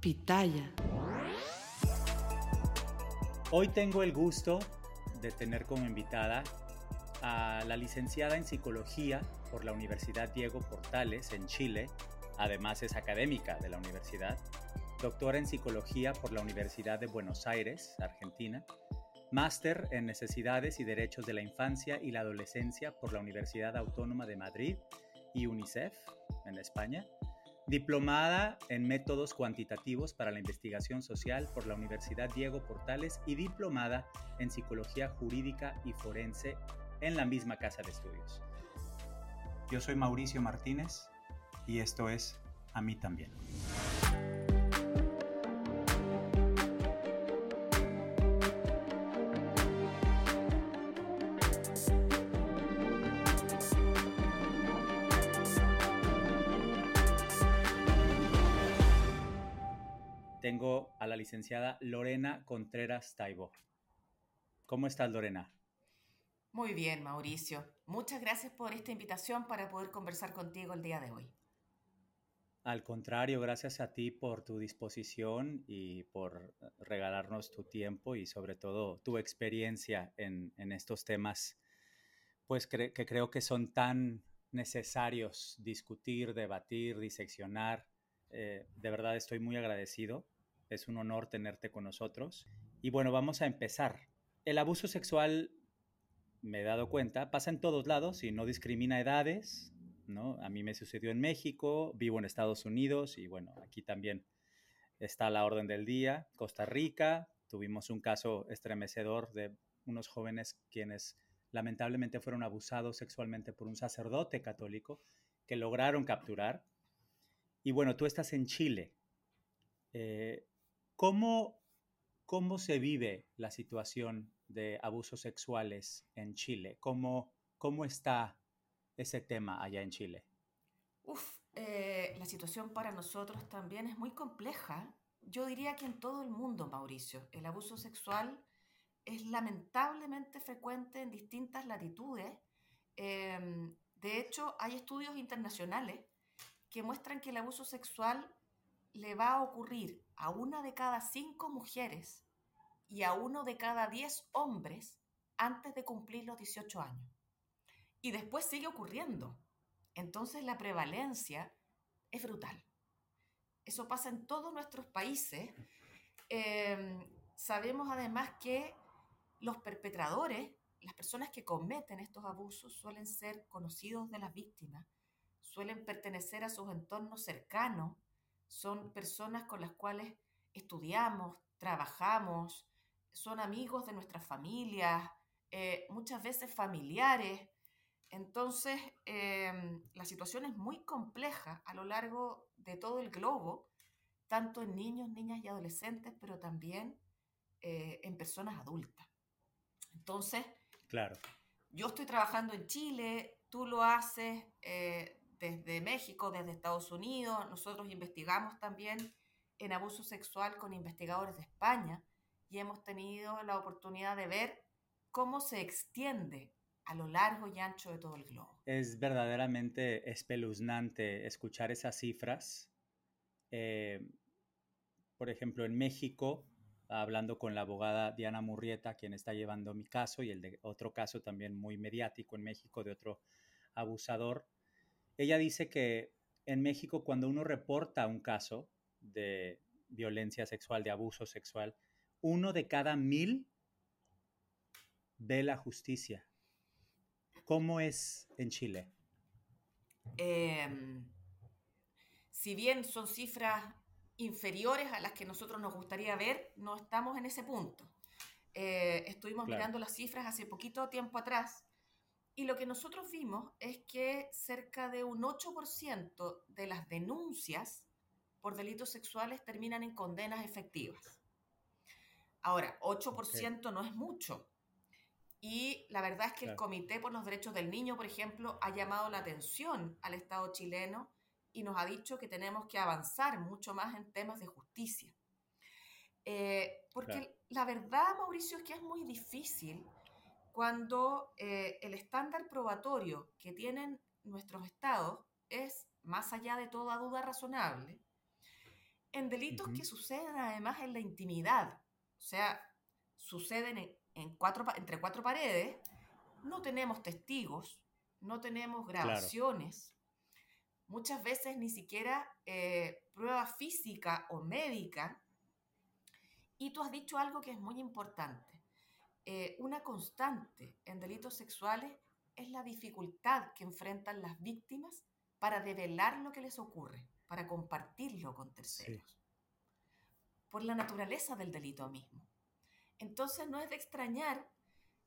Pitaya. Hoy tengo el gusto de tener como invitada a la licenciada en psicología por la Universidad Diego Portales en Chile, además es académica de la universidad, doctora en psicología por la Universidad de Buenos Aires, Argentina, máster en necesidades y derechos de la infancia y la adolescencia por la Universidad Autónoma de Madrid y UNICEF en España, diplomada en métodos cuantitativos para la investigación social por la Universidad Diego Portales y diplomada en psicología jurídica y forense en la misma casa de estudios. Yo soy Mauricio Martínez y esto es A mí también. Licenciada Lorena Contreras Taibo. ¿Cómo estás, Lorena? Muy bien, Mauricio. Muchas gracias por esta invitación para poder conversar contigo el día de hoy. Al contrario, gracias a ti por tu disposición y por regalarnos tu tiempo y sobre todo tu experiencia en, en estos temas, pues cre que creo que son tan necesarios discutir, debatir, diseccionar. Eh, de verdad estoy muy agradecido. Es un honor tenerte con nosotros. Y bueno, vamos a empezar. El abuso sexual, me he dado cuenta, pasa en todos lados y no discrimina edades, ¿no? A mí me sucedió en México, vivo en Estados Unidos y bueno, aquí también está la orden del día. Costa Rica, tuvimos un caso estremecedor de unos jóvenes quienes lamentablemente fueron abusados sexualmente por un sacerdote católico que lograron capturar. Y bueno, tú estás en Chile. Eh, ¿cómo, ¿Cómo se vive la situación de abusos sexuales en Chile? ¿Cómo, cómo está ese tema allá en Chile? Uf, eh, la situación para nosotros también es muy compleja. Yo diría que en todo el mundo, Mauricio, el abuso sexual es lamentablemente frecuente en distintas latitudes. Eh, de hecho, hay estudios internacionales que muestran que el abuso sexual le va a ocurrir a una de cada cinco mujeres y a uno de cada diez hombres antes de cumplir los 18 años. Y después sigue ocurriendo. Entonces la prevalencia es brutal. Eso pasa en todos nuestros países. Eh, sabemos además que los perpetradores, las personas que cometen estos abusos, suelen ser conocidos de las víctimas, suelen pertenecer a sus entornos cercanos, son personas con las cuales estudiamos, trabajamos, son amigos de nuestras familias, eh, muchas veces familiares. Entonces, eh, la situación es muy compleja a lo largo de todo el globo, tanto en niños, niñas y adolescentes, pero también eh, en personas adultas. Entonces, claro. yo estoy trabajando en Chile, tú lo haces eh, desde México, desde Estados Unidos, nosotros investigamos también en abuso sexual con investigadores de España y hemos tenido la oportunidad de ver cómo se extiende a lo largo y ancho de todo el globo. Es verdaderamente espeluznante escuchar esas cifras. Eh, por ejemplo, en México, hablando con la abogada Diana Murrieta, quien está llevando mi caso, y el de otro caso también muy mediático en México de otro abusador. Ella dice que en México cuando uno reporta un caso de violencia sexual, de abuso sexual, uno de cada mil ve la justicia. ¿Cómo es en Chile? Em, si bien son cifras inferiores a las que nosotros nos gustaría ver, no estamos en ese punto. Eh, estuvimos mirando las cifras hace poquito tiempo atrás y lo que nosotros vimos es que cerca de un 8% de las denuncias por delitos sexuales terminan en condenas efectivas. Ahora, 8% no es mucho. Y la verdad es que el Comité por los Derechos del Niño, por ejemplo, ha llamado la atención al Estado chileno y nos ha dicho que tenemos que avanzar mucho más en temas de justicia. Eh, porque la verdad, Mauricio, es que es muy difícil cuando eh, el estándar probatorio que tienen nuestros estados es más allá de toda duda razonable, en delitos que suceden además en la intimidad, o sea, suceden en, cuatro, entre cuatro paredes, no tenemos testigos, no tenemos grabaciones, muchas veces ni siquiera eh, prueba física o médica. Y tú has dicho algo que es muy importante. Eh, una constante en delitos sexuales es la dificultad que enfrentan las víctimas para develar lo que les ocurre, para compartirlo con terceros, por la naturaleza del delito mismo. Entonces no es de extrañar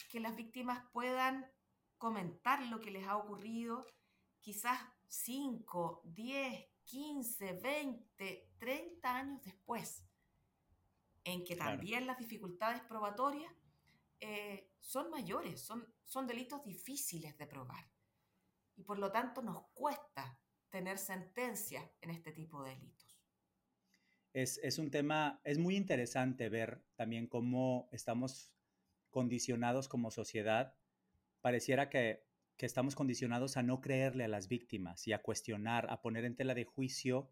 que las víctimas puedan comentar lo que les ha ocurrido quizás 5, 10, 15, 20, 30 años después, en que también las dificultades probatorias eh, son mayores, son, son delitos difíciles de probar. Y por lo tanto nos cuesta tener sentencia en este tipo de delitos. Es, es, un tema, es muy interesante ver también cómo estamos condicionados como sociedad. Pareciera que que estamos condicionados a no creerle a las víctimas y a cuestionar, a poner en tela de juicio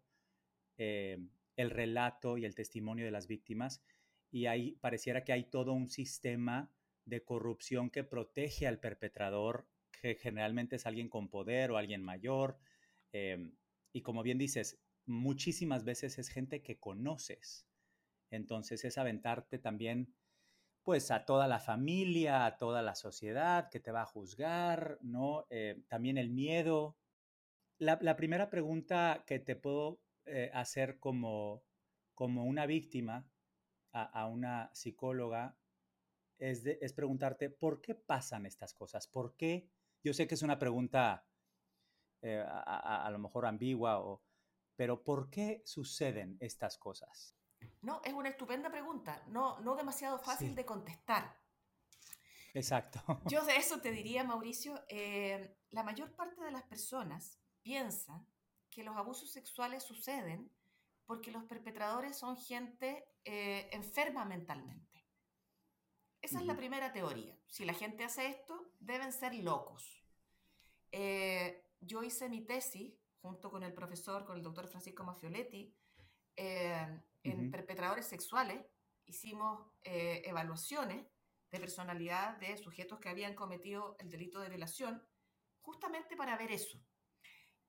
eh, el relato y el testimonio de las víctimas. Y ahí pareciera que hay todo un sistema de corrupción que protege al perpetrador, que generalmente es alguien con poder o alguien mayor. Eh, y como bien dices, muchísimas veces es gente que conoces. Entonces es aventarte también pues a toda la familia, a toda la sociedad que te va a juzgar, ¿no? Eh, también el miedo. La, primera pregunta que te puedo eh, hacer como, como una víctima a, una psicóloga es, es, preguntarte, ¿por qué pasan estas cosas? ¿Por qué? Yo sé que es una pregunta eh, a, a, lo mejor ambigua, o, pero ¿por qué suceden estas cosas? No, es una estupenda pregunta, no, no demasiado fácil de contestar. Exacto. Yo de eso te diría, Mauricio, eh, la mayor parte de las personas piensa que los abusos sexuales suceden porque los perpetradores son gente eh, enferma mentalmente. Esa es la primera teoría. Si la gente hace esto, deben ser locos. Eh, yo hice mi tesis junto con el profesor, con el doctor Francisco Mafioletti, en perpetradores sexuales, hicimos eh, evaluaciones de personalidad de sujetos que habían cometido el delito de violación, justamente para ver eso.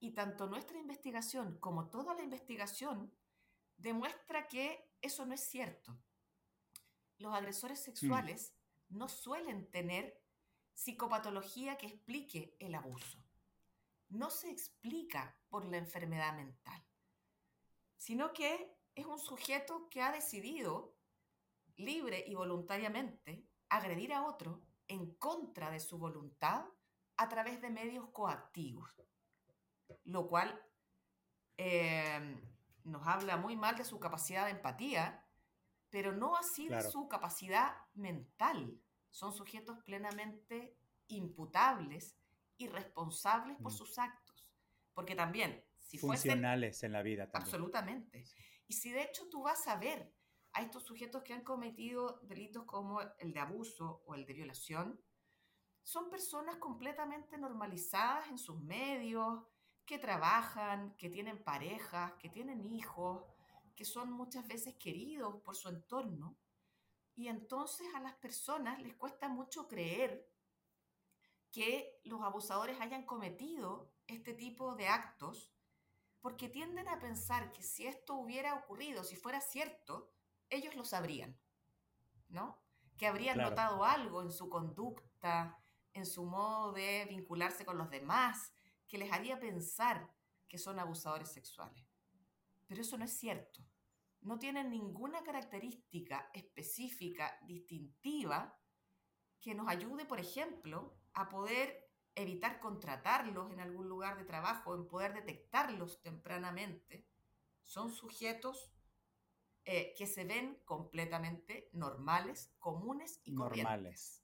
Y tanto nuestra investigación como toda la investigación demuestra que eso no es cierto. Los agresores mm. sexuales no suelen tener psicopatología que explique el abuso. No se explica por la enfermedad mental, sino que es un sujeto que ha decidido libre y voluntariamente agredir a otro en contra de su voluntad a través de medios coactivos, lo cual eh, nos habla muy mal de su capacidad de empatía, pero no así de su capacidad mental. Son sujetos plenamente imputables y responsables por mm. sus actos, porque también si funcionales en la vida también. Absolutamente. Y si de hecho tú vas a ver a estos sujetos que han cometido delitos como el de abuso o el de violación, son personas completamente normalizadas en sus medios, que trabajan, que tienen parejas, que tienen hijos, que son muchas veces queridos por su entorno. Y entonces a las personas les cuesta mucho creer que los abusadores hayan cometido este tipo de actos porque tienden a pensar que si esto hubiera ocurrido, si fuera cierto, ellos lo sabrían, ¿no? Que habrían notado algo en su conducta, en su modo de vincularse con los demás, que les haría pensar que son abusadores sexuales. Pero eso no es cierto. No tienen ninguna característica específica, distintiva, que nos ayude, por ejemplo, a poder evitar contratarlos en algún lugar de trabajo, en poder detectarlos tempranamente, son sujetos eh, que se ven completamente normales, comunes y normales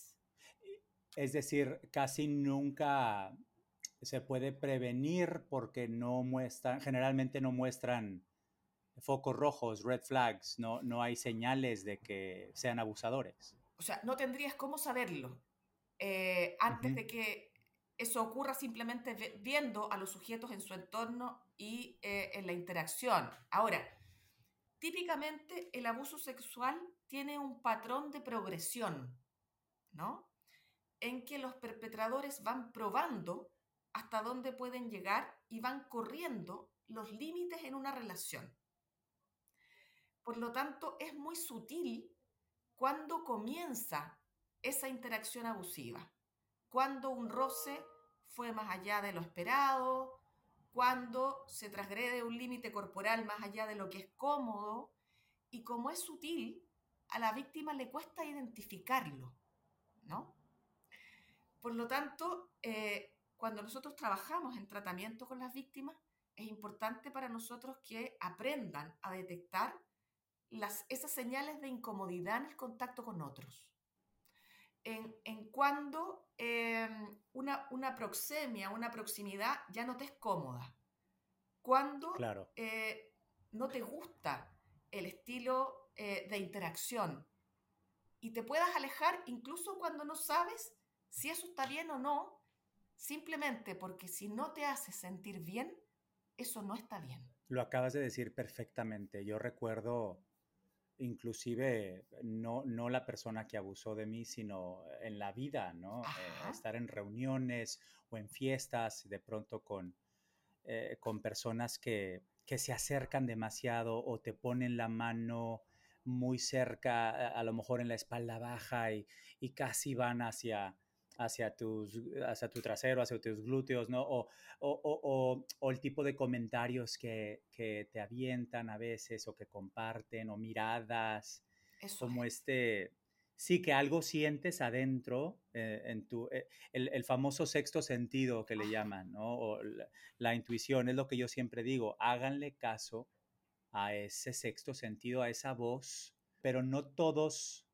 Es decir, casi nunca se puede prevenir porque no muestran, generalmente no muestran focos rojos, red flags, no, no hay señales de que sean abusadores. O sea, no tendrías cómo saberlo eh, antes de que eso ocurra simplemente viendo a los sujetos en su entorno y eh, en la interacción. Ahora, típicamente el abuso sexual tiene un patrón de progresión, ¿no? En que los perpetradores van probando hasta dónde pueden llegar y van corriendo los límites en una relación. Por lo tanto, es muy sutil cuando comienza esa interacción abusiva, cuando un roce fue más allá de lo esperado, cuando se transgrede un límite corporal más allá de lo que es cómodo, y como es sutil, a la víctima le cuesta identificarlo, ¿no? Por lo tanto, eh, cuando nosotros trabajamos en tratamiento con las víctimas, es importante para nosotros que aprendan a detectar las, esas señales de incomodidad en el contacto con otros. En, en cuando em, una, una, proxemia, una proximidad ya no te es cómoda. Cuando eh, no te gusta el estilo eh, de interacción y te puedas alejar incluso cuando no sabes si eso está bien o no, simplemente porque si no te hace sentir bien, eso no está bien. Lo acabas de decir perfectamente. Yo recuerdo inclusive no, no la persona que abusó de mí, sino en la vida, ¿no? Eh, estar en reuniones o en fiestas, de pronto con, eh, con personas que, que, se acercan demasiado o te ponen la mano muy cerca, a, lo mejor en la espalda baja y, y casi van hacia, hacia, tus, hacia tu trasero, hacia tus glúteos, ¿no? O, o, o, el tipo de comentarios que, que, te avientan a veces o que comparten o miradas. como este, sí, que algo sientes adentro, eh, en tu, eh, el, el, famoso sexto sentido que le llaman, ¿no? O la, la, intuición, es lo que yo siempre digo, háganle caso a ese sexto sentido, a esa voz, pero no todos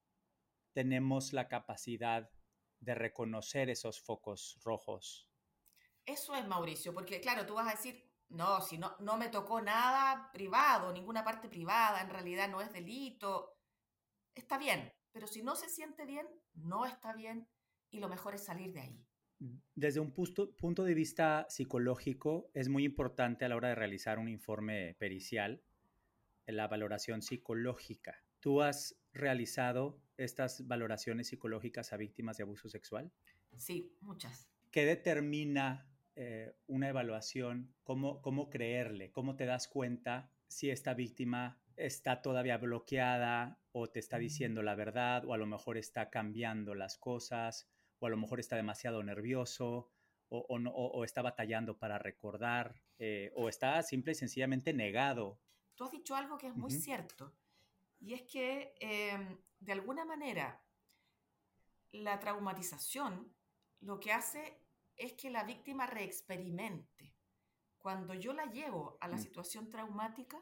tenemos la capacidad de reconocer esos focos rojos. Eso es, Mauricio, porque claro, tú vas a decir, no, si no, no me tocó nada privado, ninguna parte privada, en realidad no es delito. Está bien, pero si no se siente bien, no está bien y lo mejor es salir de ahí. Desde un punto, punto de vista psicológico, es muy importante a la hora de realizar un informe pericial la valoración psicológica. ¿Tú has realizado estas valoraciones psicológicas a víctimas de abuso sexual? Sí, muchas. ¿Qué determina eh, una evaluación? ¿Cómo, ¿Cómo creerle? ¿Cómo te das cuenta si esta víctima está todavía bloqueada o te está diciendo la verdad o a lo mejor está cambiando las cosas o a lo mejor está demasiado nervioso o, no, o está batallando para recordar eh, o está simple y sencillamente negado. Tú has dicho algo que es muy cierto y es que em, de alguna manera la traumatización lo que hace es que la víctima reexperimente. Cuando yo la llevo a la mm. situación traumática,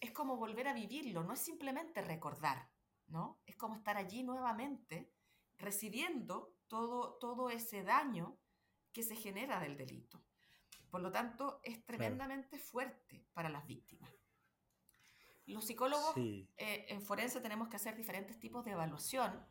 es como volver a vivirlo, no es simplemente recordar, ¿no? Es como estar allí nuevamente recibiendo todo, todo ese daño que se genera del delito. Por lo tanto, es tremendamente fuerte para las víctimas. Los psicólogos eh, en forense tenemos que hacer diferentes tipos de evaluación.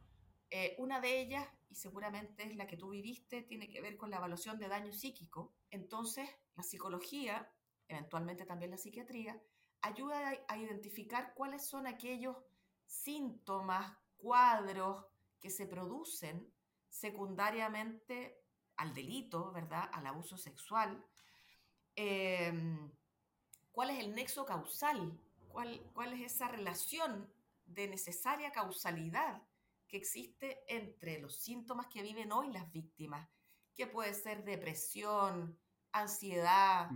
Eh, una de ellas, y seguramente es la que tú viviste, tiene que ver con la evaluación de daño psíquico. Entonces, la psicología, eventualmente también la psiquiatría, ayuda a, identificar cuáles son aquellos síntomas, cuadros que se producen secundariamente al delito, ¿verdad? Al abuso sexual. Em, ¿Cuál es el nexo causal? ¿Cuál, ¿Cuál es esa relación de necesaria causalidad que existe entre los síntomas que viven hoy las víctimas? Que puede ser depresión, ansiedad,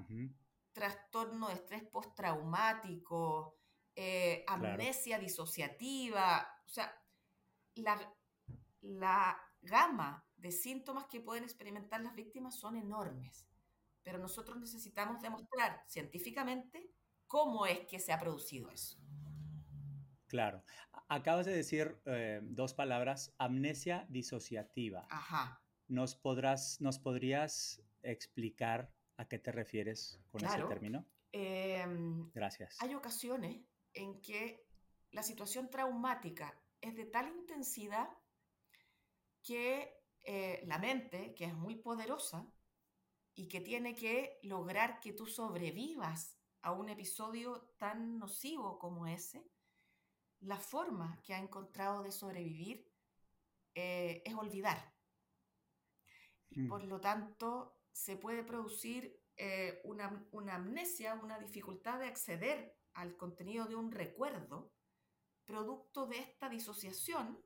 trastorno de estrés postraumático, eh, amnesia disociativa, o sea, la, la gama de síntomas que pueden experimentar las víctimas son enormes, pero nosotros necesitamos demostrar científicamente cómo es que se ha producido eso. Claro. Acabas de decir eh, dos palabras, amnesia disociativa. Ajá. ¿Nos, podrás, ¿Nos podrías explicar a qué te refieres con ese término? Em, Gracias. Hay ocasiones en que la situación traumática es de tal intensidad que eh, la mente, que es muy poderosa y que tiene que lograr que tú sobrevivas a un episodio tan nocivo como ese, la forma que ha encontrado de sobrevivir eh, es olvidar. Y mm. por lo tanto, se puede producir eh, una, una amnesia, una dificultad de acceder al contenido de un recuerdo, producto de esta disociación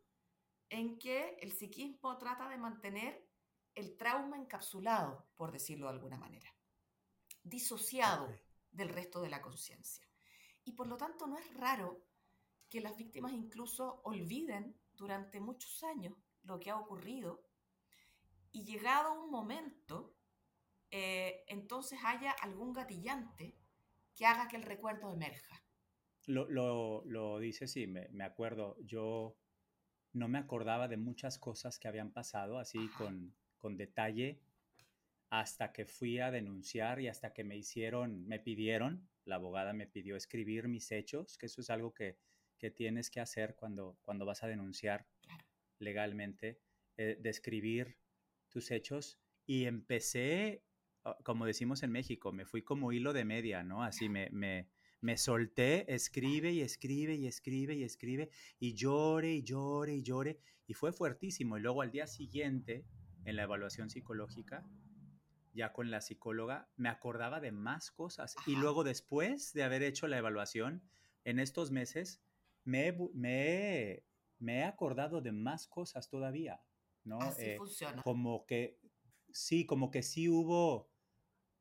en que el psiquismo trata de mantener el trauma encapsulado, por decirlo de alguna manera, disociado del resto de la conciencia. Y por lo tanto no es raro que las víctimas incluso olviden durante muchos años lo que ha ocurrido y llegado un momento, eh, entonces haya algún gatillante que haga que el recuerdo emerja. Lo, lo, lo dice, sí, me, me acuerdo. Yo no me acordaba de muchas cosas que habían pasado así con, con detalle hasta que fui a denunciar y hasta que me hicieron, me pidieron, la abogada me pidió escribir mis hechos, que eso es algo que, tienes que hacer cuando, cuando vas a denunciar legalmente, eh, describir tus hechos y empecé, ah, como decimos en México, me fui como hilo de media, ¿no? Así me, me, me solté, escribe y escribe y escribe y escribe y llore y llore y llore y fue fuertísimo. Y luego al día siguiente, en la evaluación psicológica, ya con la psicóloga, me acordaba de más cosas. Y luego después de haber hecho la evaluación, en estos meses, me, me, me he acordado de más cosas todavía, ¿no? Así eh, funciona. Como que, sí, como que sí hubo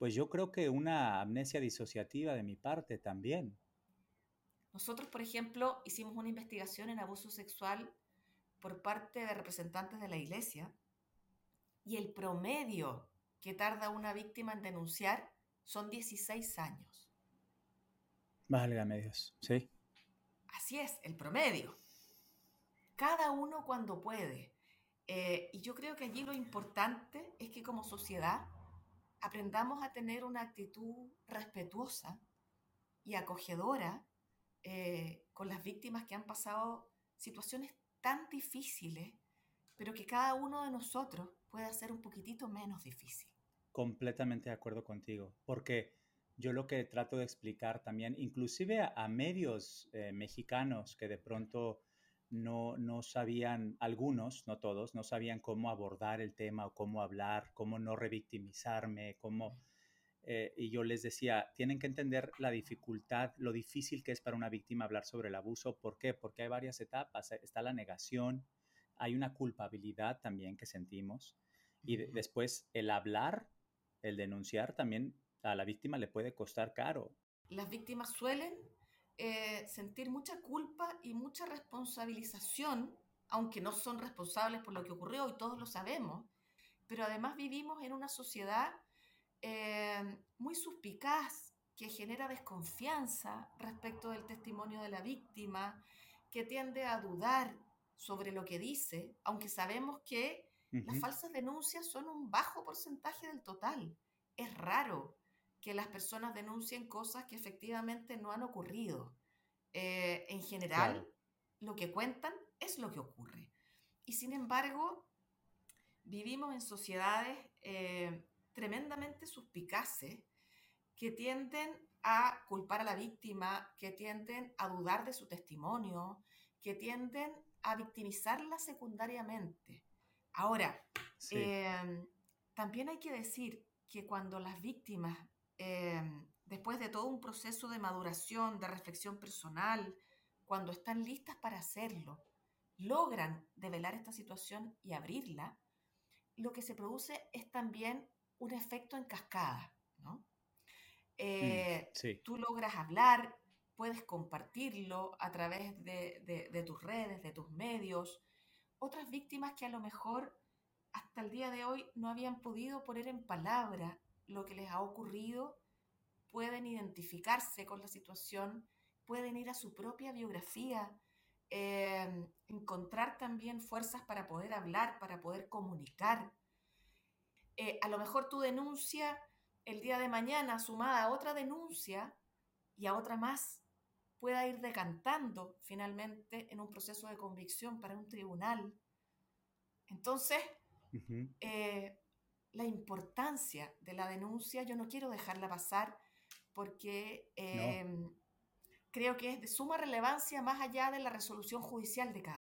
pues yo creo que una amnesia disociativa de mi parte también. Nosotros, por ejemplo, hicimos una investigación en abuso sexual por parte de representantes de la iglesia y el promedio que tarda una víctima en denunciar son 16 años. Válgame Dios, sí. Así es, el promedio. Cada uno cuando puede. Eh, y yo creo que allí lo importante es que como sociedad aprendamos a tener una actitud respetuosa y acogedora eh, con las víctimas que han pasado situaciones tan difíciles, pero que cada uno de nosotros puede hacer un poquitito menos difícil. Completamente de acuerdo contigo, porque yo lo que trato de explicar también, inclusive a, medios eh, mexicanos que de pronto no, no sabían, algunos, no todos, no sabían cómo abordar el tema o cómo hablar, cómo no revictimizarme, cómo... eh, y yo les decía, tienen que entender la dificultad, lo difícil que es para una víctima hablar sobre el abuso. ¿Por qué? Porque hay varias etapas. Está la negación, hay una culpabilidad también que sentimos y después el hablar, el denunciar también a la víctima le puede costar caro. Las víctimas suelen eh, sentir mucha culpa y mucha responsabilización, aunque no son responsables por lo que ocurrió y todos lo sabemos, pero además vivimos en una sociedad eh, muy suspicaz que genera desconfianza respecto del testimonio de la víctima, que tiende a dudar sobre lo que dice, aunque sabemos que las falsas denuncias son un bajo porcentaje del total. Es raro que las personas denuncien cosas que efectivamente no han ocurrido. Eh, en general, lo que cuentan es lo que ocurre. Y sin embargo, vivimos en sociedades eh, tremendamente suspicaces que tienden a culpar a la víctima, que tienden a dudar de su testimonio, que tienden a victimizarla secundariamente. Ahora, em, también hay que decir que cuando las víctimas, em, después de todo un proceso de maduración, de reflexión personal, cuando están listas para hacerlo, logran develar esta situación y abrirla, lo que se produce es también un efecto en cascada, ¿no? Mm, eh, tú logras hablar, puedes compartirlo a través de, tus redes, de tus medios. Otras víctimas que a lo mejor hasta el día de hoy no habían podido poner en palabra lo que les ha ocurrido, pueden identificarse con la situación, pueden ir a su propia biografía, em, encontrar también fuerzas para poder hablar, para poder comunicar. Eh, a lo mejor tu denuncia el día de mañana, sumada a otra denuncia y a otra más, pueda ir decantando finalmente en un proceso de convicción para un tribunal. Entonces, eh, la importancia de la denuncia yo no quiero dejarla pasar porque em, creo que es de suma relevancia más allá de la resolución judicial de cada.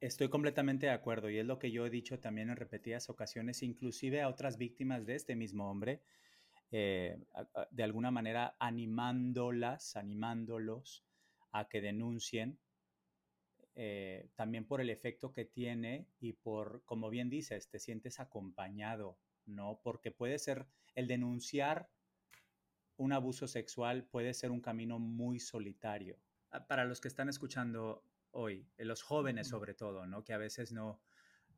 Estoy completamente de acuerdo y es lo que yo he dicho también en repetidas ocasiones, inclusive a otras víctimas de este mismo hombre, eh, de alguna manera animándolas, animándolos a que denuncien, eh, también por el efecto que tiene y por, como bien dices, te sientes acompañado, ¿no? Porque puede ser el denunciar un abuso sexual puede ser un camino muy solitario. Ah, para los que están escuchando hoy, los jóvenes sobre todo, ¿no? Que a veces no,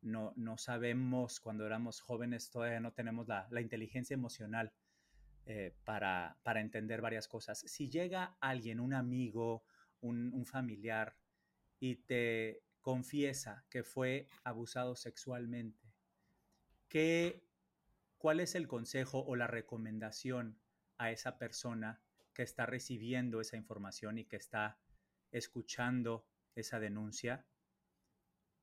no, no sabemos, cuando éramos jóvenes todavía no tenemos la, la inteligencia emocional eh, para, para, entender varias cosas. Si llega alguien, un amigo, un, un familiar, y te confiesa que fue abusado sexualmente, ¿qué, ¿cuál es el consejo o la recomendación a esa persona que está recibiendo esa información y que está escuchando esa denuncia?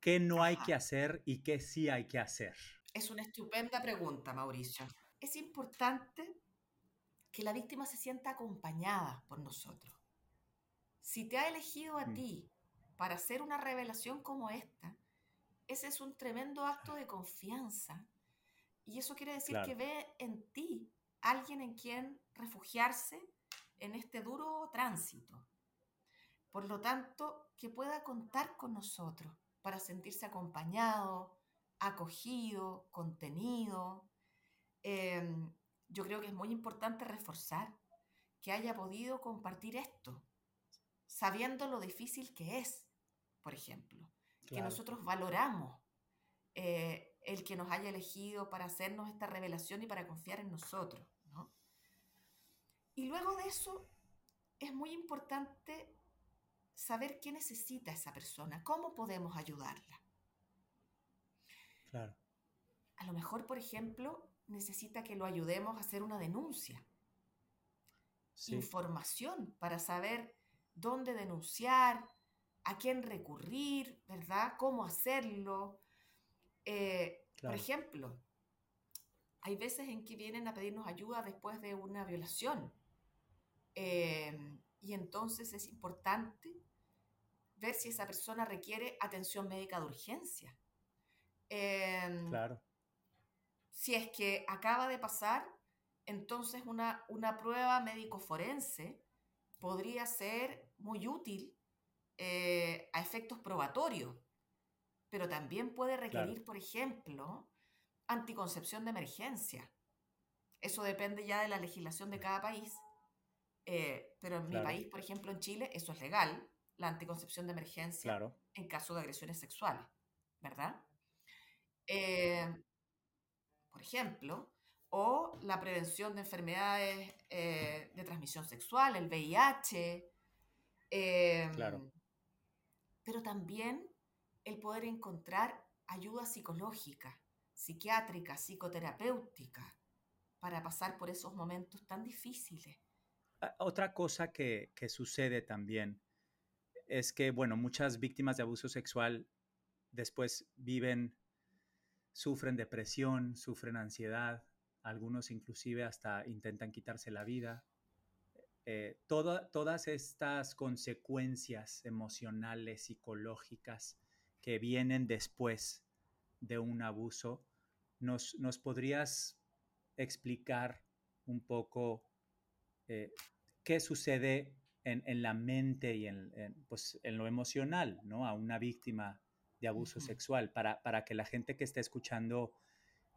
¿Qué no hay que hacer y qué sí hay que hacer? Es una estupenda pregunta, Mauricio. Es importante que la víctima se sienta acompañada por nosotros. Si te ha elegido a mm. ti para hacer una revelación como esta, ese es un tremendo acto de confianza. Y eso quiere decir que ve en ti alguien en quien refugiarse en este duro tránsito. Por lo tanto, que pueda contar con nosotros para sentirse acompañado, acogido, contenido. em, yo creo que es muy importante reforzar que haya podido compartir esto, sabiendo lo difícil que es, por ejemplo, que nosotros valoramos eh, el que nos haya elegido para hacernos esta revelación y para confiar en nosotros. Y luego de eso, es muy importante saber qué necesita esa persona, cómo podemos ayudarla. Claro. A lo mejor, por ejemplo, necesita que lo ayudemos a hacer una denuncia. Información para saber dónde denunciar, a quién recurrir, ¿verdad? Cómo hacerlo. Eh, por ejemplo, hay veces en que vienen a pedirnos ayuda después de una violación. Eh, y entonces es importante ver si esa persona requiere atención médica de urgencia. Em, claro. Si es que acaba de pasar, entonces una, una prueba médico-forense podría ser muy útil eh, a efectos probatorios, pero también puede requerir, por ejemplo, anticoncepción de emergencia. Eso depende ya de la legislación de cada país, eh, pero en mi país, por ejemplo, en Chile, eso es legal, la anticoncepción de emergencia en caso de agresiones sexuales, ¿verdad? Eh, por ejemplo, o la prevención de enfermedades eh, de transmisión sexual, el VIH. claro. Em, pero también el poder encontrar ayuda psicológica, psiquiátrica, psicoterapéutica, para pasar por esos momentos tan difíciles. Ah, otra cosa que, que sucede también es que, bueno, muchas víctimas de abuso sexual después viven, sufren depresión, sufren ansiedad, algunos inclusive hasta intentan quitarse la vida. Eh, todas estas consecuencias emocionales, psicológicas que vienen después de un abuso, ¿nos, nos podrías explicar un poco eh, qué sucede en, la mente y en, pues, en, lo emocional, ¿no? A una víctima de abuso sexual, para, para, que la gente que esté escuchando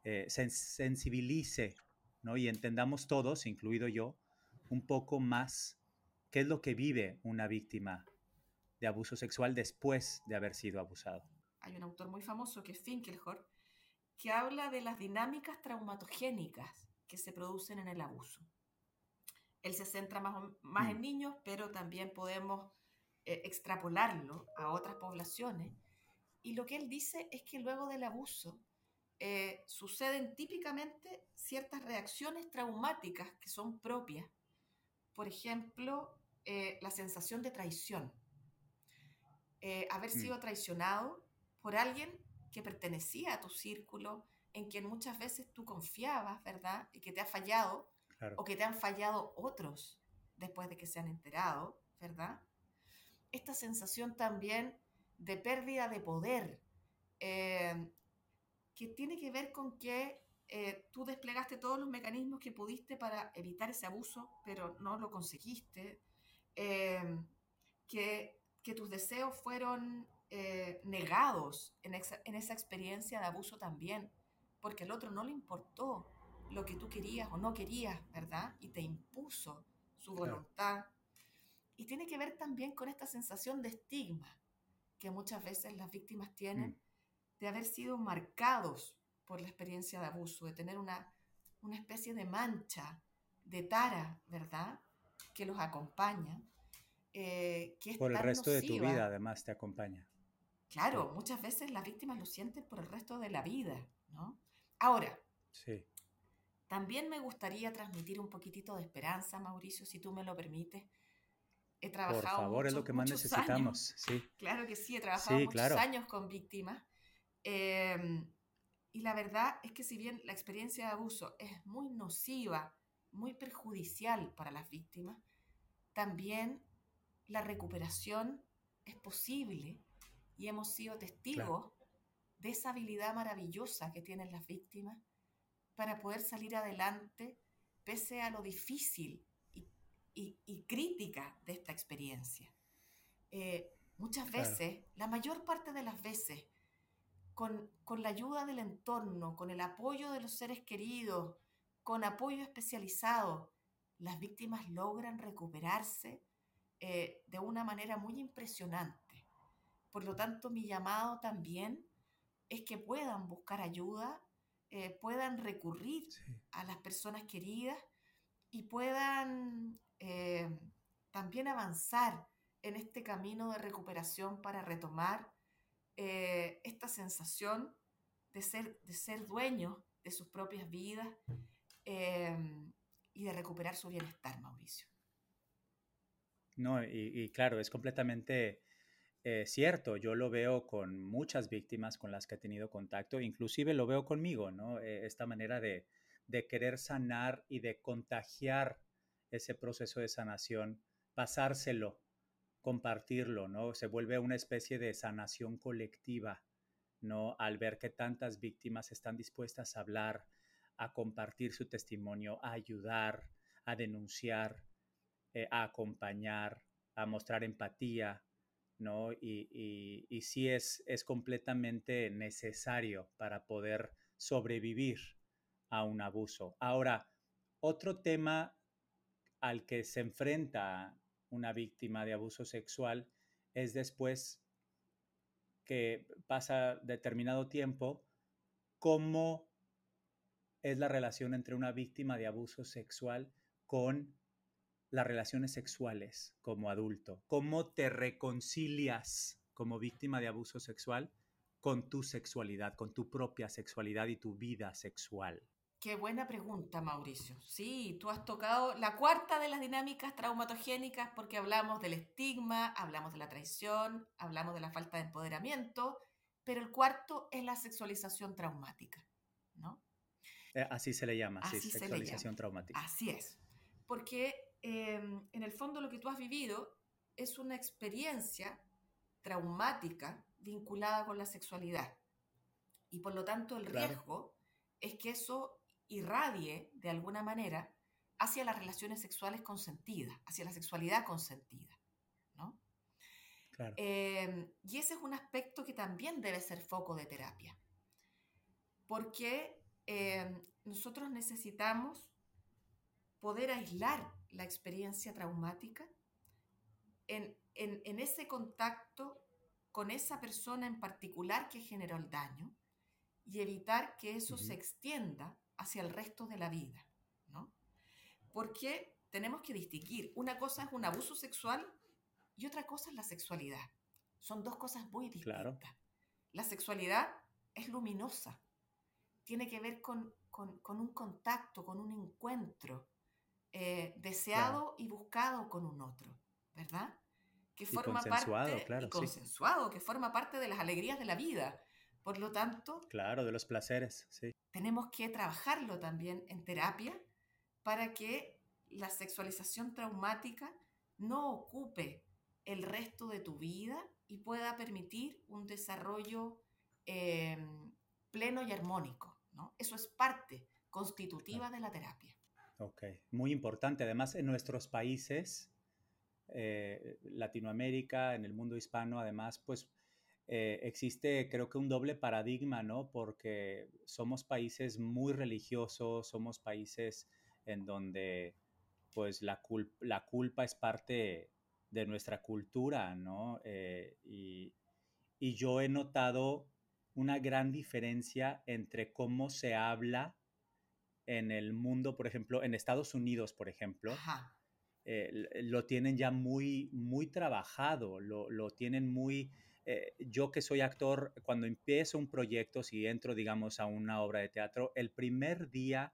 eh, se sensibilice, ¿no? Y entendamos todos, incluido yo, un poco más qué es lo que vive una víctima de abuso sexual después de haber sido abusado. Hay un autor muy famoso que es Finkelhor, que habla de las dinámicas traumatogénicas que se producen en el abuso. Él se centra más, más en mm. niños, pero también podemos eh, extrapolarlo a otras poblaciones. Y lo que él dice es que luego del abuso eh, suceden típicamente ciertas reacciones traumáticas que son propias. Por ejemplo, eh, la sensación de traición. haber mm. sido traicionado por alguien que pertenecía a tu círculo, en quien muchas veces tú confiabas, ¿verdad? Y que te ha fallado o que te han fallado otros después de que se han enterado, ¿verdad? Esta sensación también de pérdida de poder, eh, que tiene que ver con que eh, tú desplegaste todos los mecanismos que pudiste para evitar ese abuso, pero no lo conseguiste, eh, que, tus deseos fueron negados en en esa experiencia de abuso también, porque al otro no le importó lo que tú querías o no querías, ¿verdad? Y te impuso su voluntad. Y tiene que ver también con esta sensación de estigma que muchas veces las víctimas tienen mm. de haber sido marcados por la experiencia de abuso, de tener una, una especie de mancha, de tara, ¿verdad? Que los acompaña. Eh, que por el resto de tu vida, además, te acompaña. Claro, muchas veces las víctimas lo sienten por el resto de la vida, ¿no? Ahora, sí. También me gustaría transmitir un poquitito de esperanza, Mauricio, si tú me lo permites. He trabajado. Por favor, es lo que más necesitamos. Sí. Claro que sí, he trabajado muchos años con víctimas. Em, y la verdad es que si bien la experiencia de abuso es muy nociva, muy perjudicial para las víctimas, también la recuperación es posible y hemos sido testigos de esa habilidad maravillosa que tienen las víctimas para poder salir adelante pese a lo difícil y, crítica de esta experiencia. Eh, muchas veces, la mayor parte de las veces, con, la ayuda del entorno, con el apoyo de los seres queridos, con apoyo especializado, las víctimas logran recuperarse eh, de una manera muy impresionante. Por lo tanto, mi llamado también es que puedan buscar ayuda, eh, puedan recurrir a las personas queridas y puedan eh, también avanzar en este camino de recuperación para retomar esta sensación de ser, de ser dueños de sus propias vidas y de recuperar su bienestar, Mauricio. No, y, claro, es completamente eh, cierto. Yo lo veo con muchas víctimas con las que he tenido contacto, inclusive lo veo conmigo, ¿no? Eh, esta manera de, de querer sanar y de contagiar ese proceso de sanación, pasárselo, compartirlo, ¿no? Se vuelve una especie de sanación colectiva, ¿no? Al ver que tantas víctimas están dispuestas a hablar, a compartir su testimonio, a ayudar, a denunciar, eh, a acompañar, a mostrar empatía, Y, y, sí es, es completamente necesario para poder sobrevivir a un abuso. Ahora, otro tema al que se enfrenta una víctima de abuso sexual es después que pasa determinado tiempo, cómo es la relación entre una víctima de abuso sexual con las relaciones sexuales como adulto? ¿Cómo te reconcilias como víctima de abuso sexual con tu sexualidad, con tu propia sexualidad y tu vida sexual? Qué buena pregunta, Mauricio. Sí, tú has tocado la cuarta de las dinámicas traumatogénicas porque hablamos del estigma, hablamos de la traición, hablamos de la falta de empoderamiento, pero el cuarto es la sexualización traumática, ¿no? Eh, así se le llama, sí, sexualización traumática. Así es, porque Em, en el fondo lo que tú has vivido es una experiencia traumática vinculada con la sexualidad. Y por lo tanto el riesgo es que eso irradie de alguna manera hacia las relaciones sexuales consentidas, hacia la sexualidad consentida. ¿no? Em, y ese es un aspecto que también debe ser foco de terapia. Porque em, nosotros necesitamos poder aislar la experiencia traumática en, ese contacto con esa persona en particular que generó el daño y evitar que eso se extienda hacia el resto de la vida, ¿no? Porque tenemos que distinguir, una cosa es un abuso sexual y otra cosa es la sexualidad. Son dos cosas muy distintas. La sexualidad es luminosa, tiene que ver con, con un contacto, con un encuentro, eh, deseado y buscado con un otro, ¿verdad? Que forma consensuado, parte claro, consensuado, que forma parte de las alegrías de la vida. Por lo tanto, claro, de los placeres, sí. Tenemos que trabajarlo también en terapia para que la sexualización traumática no ocupe el resto de tu vida y pueda permitir un desarrollo em, pleno y armónico. ¿no? Eso es parte constitutiva de la terapia. Ok, muy importante. Además, en nuestros países, eh, Latinoamérica, en el mundo hispano, además, pues eh, existe creo que un doble paradigma, ¿no? Porque somos países muy religiosos, somos países en donde pues la, la culpa es parte de nuestra cultura, ¿no? Eh, y, y yo he notado una gran diferencia entre cómo se habla en el mundo, por ejemplo, en Estados Unidos, por ejemplo, eh, lo tienen ya muy, muy trabajado, lo, lo tienen muy... Eh, yo que soy actor, cuando empiezo un proyecto, si entro, digamos, a una obra de teatro, el primer día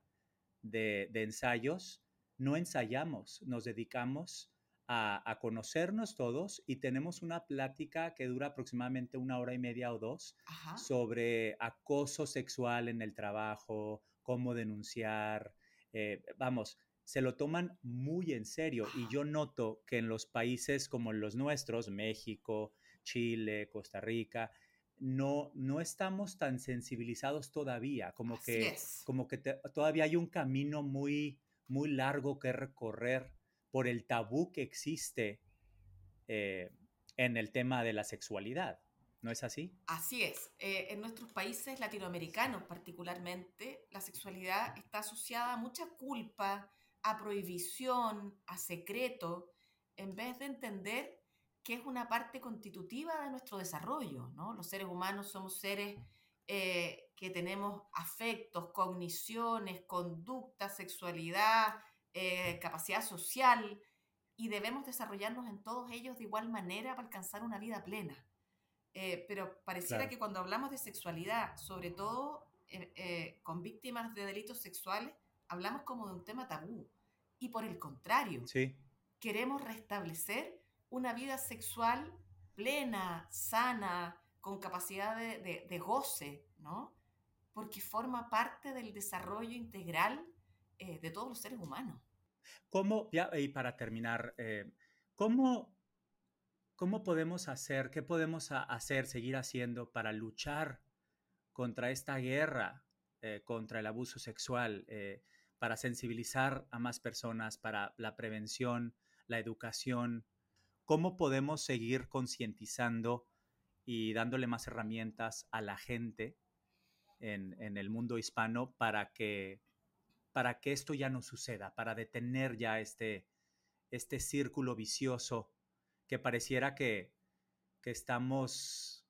de, de ensayos, no ensayamos, nos dedicamos a, a, conocernos todos y tenemos una plática que dura aproximadamente una hora y media o dos sobre acoso sexual en el trabajo, cómo denunciar, eh, vamos, se lo toman muy en serio y yo noto que en los países como los nuestros, México, Chile, Costa Rica, no, no estamos tan sensibilizados todavía, como que, como que todavía hay un camino muy, muy largo que recorrer por el tabú que existe eh, en el tema de la sexualidad. ¿No es así? Así es. Eh, en nuestros países latinoamericanos particularmente la sexualidad está asociada a mucha culpa, a prohibición, a secreto, en vez de entender que es una parte constitutiva de nuestro desarrollo, ¿no? Los seres humanos somos seres eh, que tenemos afectos, cogniciones, conducta, sexualidad, eh, capacidad social, y debemos desarrollarnos en todos ellos de igual manera para alcanzar una vida plena. Eh, pero pareciera que cuando hablamos de sexualidad, sobre todo con víctimas de delitos sexuales, hablamos como de un tema tabú. Y por el contrario, sí. queremos restablecer una vida sexual plena, sana, con capacidad de, goce, ¿no? Porque forma parte del desarrollo integral eh, de todos los seres humanos. ¿Cómo, ya, y para terminar, eh, ¿cómo, ¿cómo podemos hacer, qué podemos hacer, seguir haciendo para luchar contra esta guerra, eh, contra el abuso sexual? para sensibilizar a más personas, para la prevención, la educación, cómo podemos seguir concientizando y dándole más herramientas a la gente en, el mundo hispano para que, para que esto ya no suceda, para detener ya este, este círculo vicioso que pareciera que, que estamos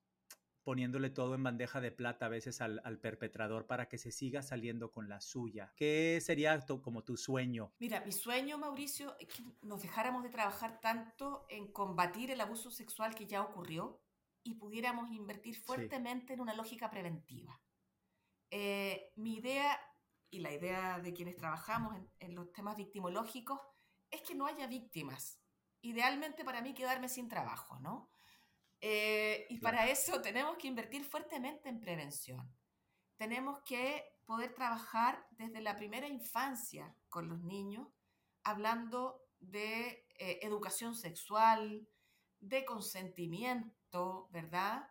poniéndole todo en bandeja de plata a veces al, perpetrador para que se siga saliendo con la suya. ¿Qué sería como tu sueño? Mira, mi sueño, Mauricio, es que nos dejáramos de trabajar tanto en combatir el abuso sexual que ya ocurrió y pudiéramos invertir fuertemente en una lógica preventiva. Eh, mi idea y la idea de quienes trabajamos en, en los temas victimológicos es que no haya víctimas. Idealmente para mí quedarme sin trabajo, ¿no? Eh, y para eso tenemos que invertir fuertemente en prevención. Tenemos que poder trabajar desde la primera infancia con los niños, hablando de eh, educación sexual, de consentimiento, ¿verdad?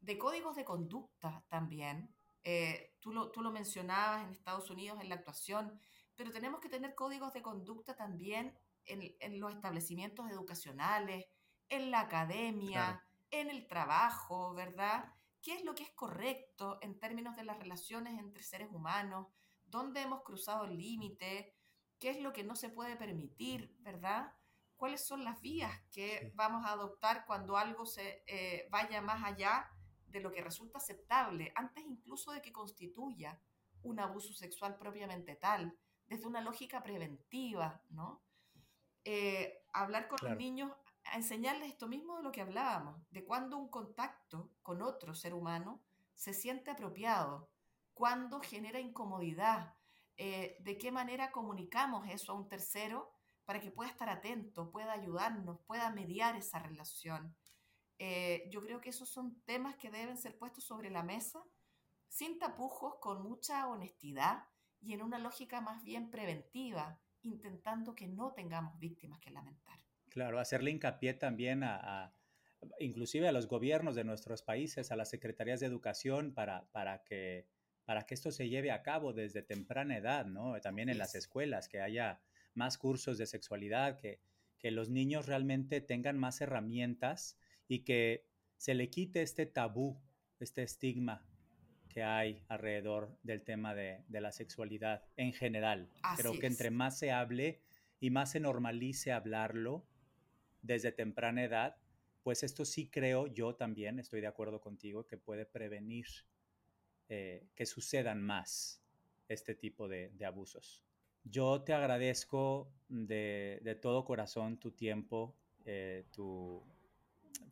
De códigos de conducta también. Eh, tú, lo, tú lo mencionabas en Estados Unidos en la actuación, pero tenemos que tener códigos de conducta también en, en los establecimientos educacionales, en la academia, en el trabajo, ¿verdad? ¿Qué es lo que es correcto en términos de las relaciones entre seres humanos? ¿Dónde hemos cruzado el límite? ¿Qué es lo que no se puede permitir, ¿verdad? ¿Cuáles son las vías que vamos a adoptar cuando algo se eh, vaya más allá de lo que resulta aceptable, antes incluso de que constituya un abuso sexual propiamente tal, desde una lógica preventiva, ¿no? Eh, hablar con los niños a enseñarles esto mismo de lo que hablábamos, de cuando un contacto con otro ser humano se siente apropiado, cuando genera incomodidad, eh, de qué manera comunicamos eso a un tercero para que pueda estar atento, pueda ayudarnos, pueda mediar esa relación. Eh, yo creo que esos son temas que deben ser puestos sobre la mesa, sin tapujos, con mucha honestidad y en una lógica más bien preventiva, intentando que no tengamos víctimas que lamentar. Claro, hacerle hincapié también a, inclusive a los gobiernos de nuestros países, a las secretarías de educación, para, para, que, para que esto se lleve a cabo desde temprana edad, ¿no? También en las escuelas, que haya más cursos de sexualidad, que, que los niños realmente tengan más herramientas y que se le quite este tabú, este estigma que hay alrededor del tema de, de la sexualidad en general. Creo que entre más se hable y más se normalice hablarlo, desde temprana edad, pues esto sí creo yo también, estoy de acuerdo contigo, que puede prevenir eh, que sucedan más este tipo de, abusos. Yo te agradezco de, todo corazón tu tiempo, eh, tu,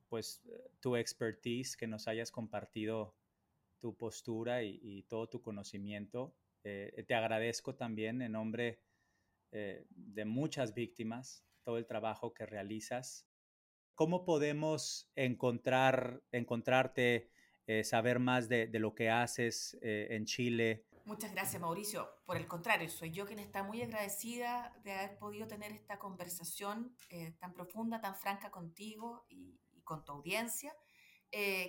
pues, tu expertise, que nos hayas compartido tu postura y, todo tu conocimiento. Eh, te agradezco también en nombre de muchas víctimas todo el trabajo que realizas. ¿Cómo podemos encontrar, encontrarte, eh, saber más de, lo que haces eh, en Chile? Muchas gracias, Mauricio. Por el contrario, soy yo quien está muy agradecida de haber podido tener esta conversación eh, tan profunda, tan franca contigo y, y con tu audiencia.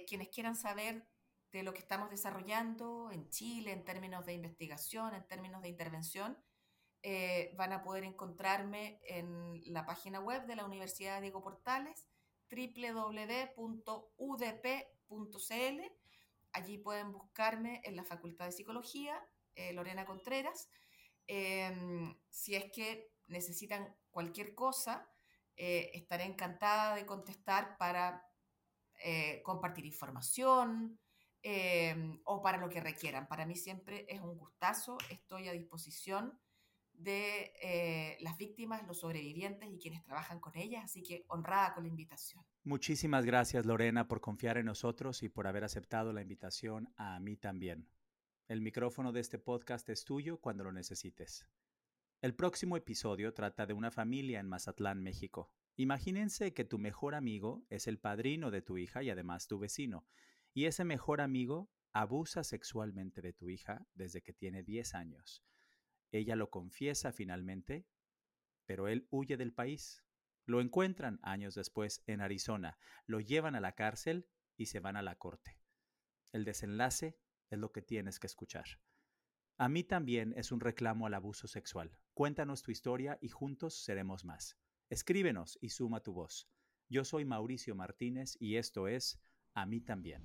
quienes quieran saber de lo que estamos desarrollando en Chile en términos de investigación, en términos de intervención, eh, van a poder encontrarme en la página web de la Universidad Diego Portales, www.udp.cl. Allí pueden buscarme en la Facultad de Psicología eh, Lorena Contreras. Em, si es que necesitan cualquier cosa, eh, estaré encantada de contestar para compartir información em, o para lo que requieran. Para mí siempre es un gustazo, estoy a disposición de eh, las víctimas, los sobrevivientes y quienes trabajan con ellas, así que honrada con la invitación. Muchísimas gracias Lorena por confiar en nosotros y por haber aceptado la invitación a mí también. El micrófono de este podcast es tuyo cuando lo necesites. El próximo episodio trata de una familia en Mazatlán, México. Imagínense que tu mejor amigo es el padrino de tu hija y además tu vecino, y ese mejor amigo abusa sexualmente de tu hija desde que tiene 10 años. Ella lo confiesa finalmente, pero él huye del país. Lo encuentran años después en Arizona, lo llevan a la cárcel y se van a la corte. El desenlace es lo que tienes que escuchar. A mí también es un reclamo al abuso sexual. Cuéntanos tu historia y juntos seremos más. Escríbenos y suma tu voz. Yo soy Mauricio Martínez y esto es A mí también.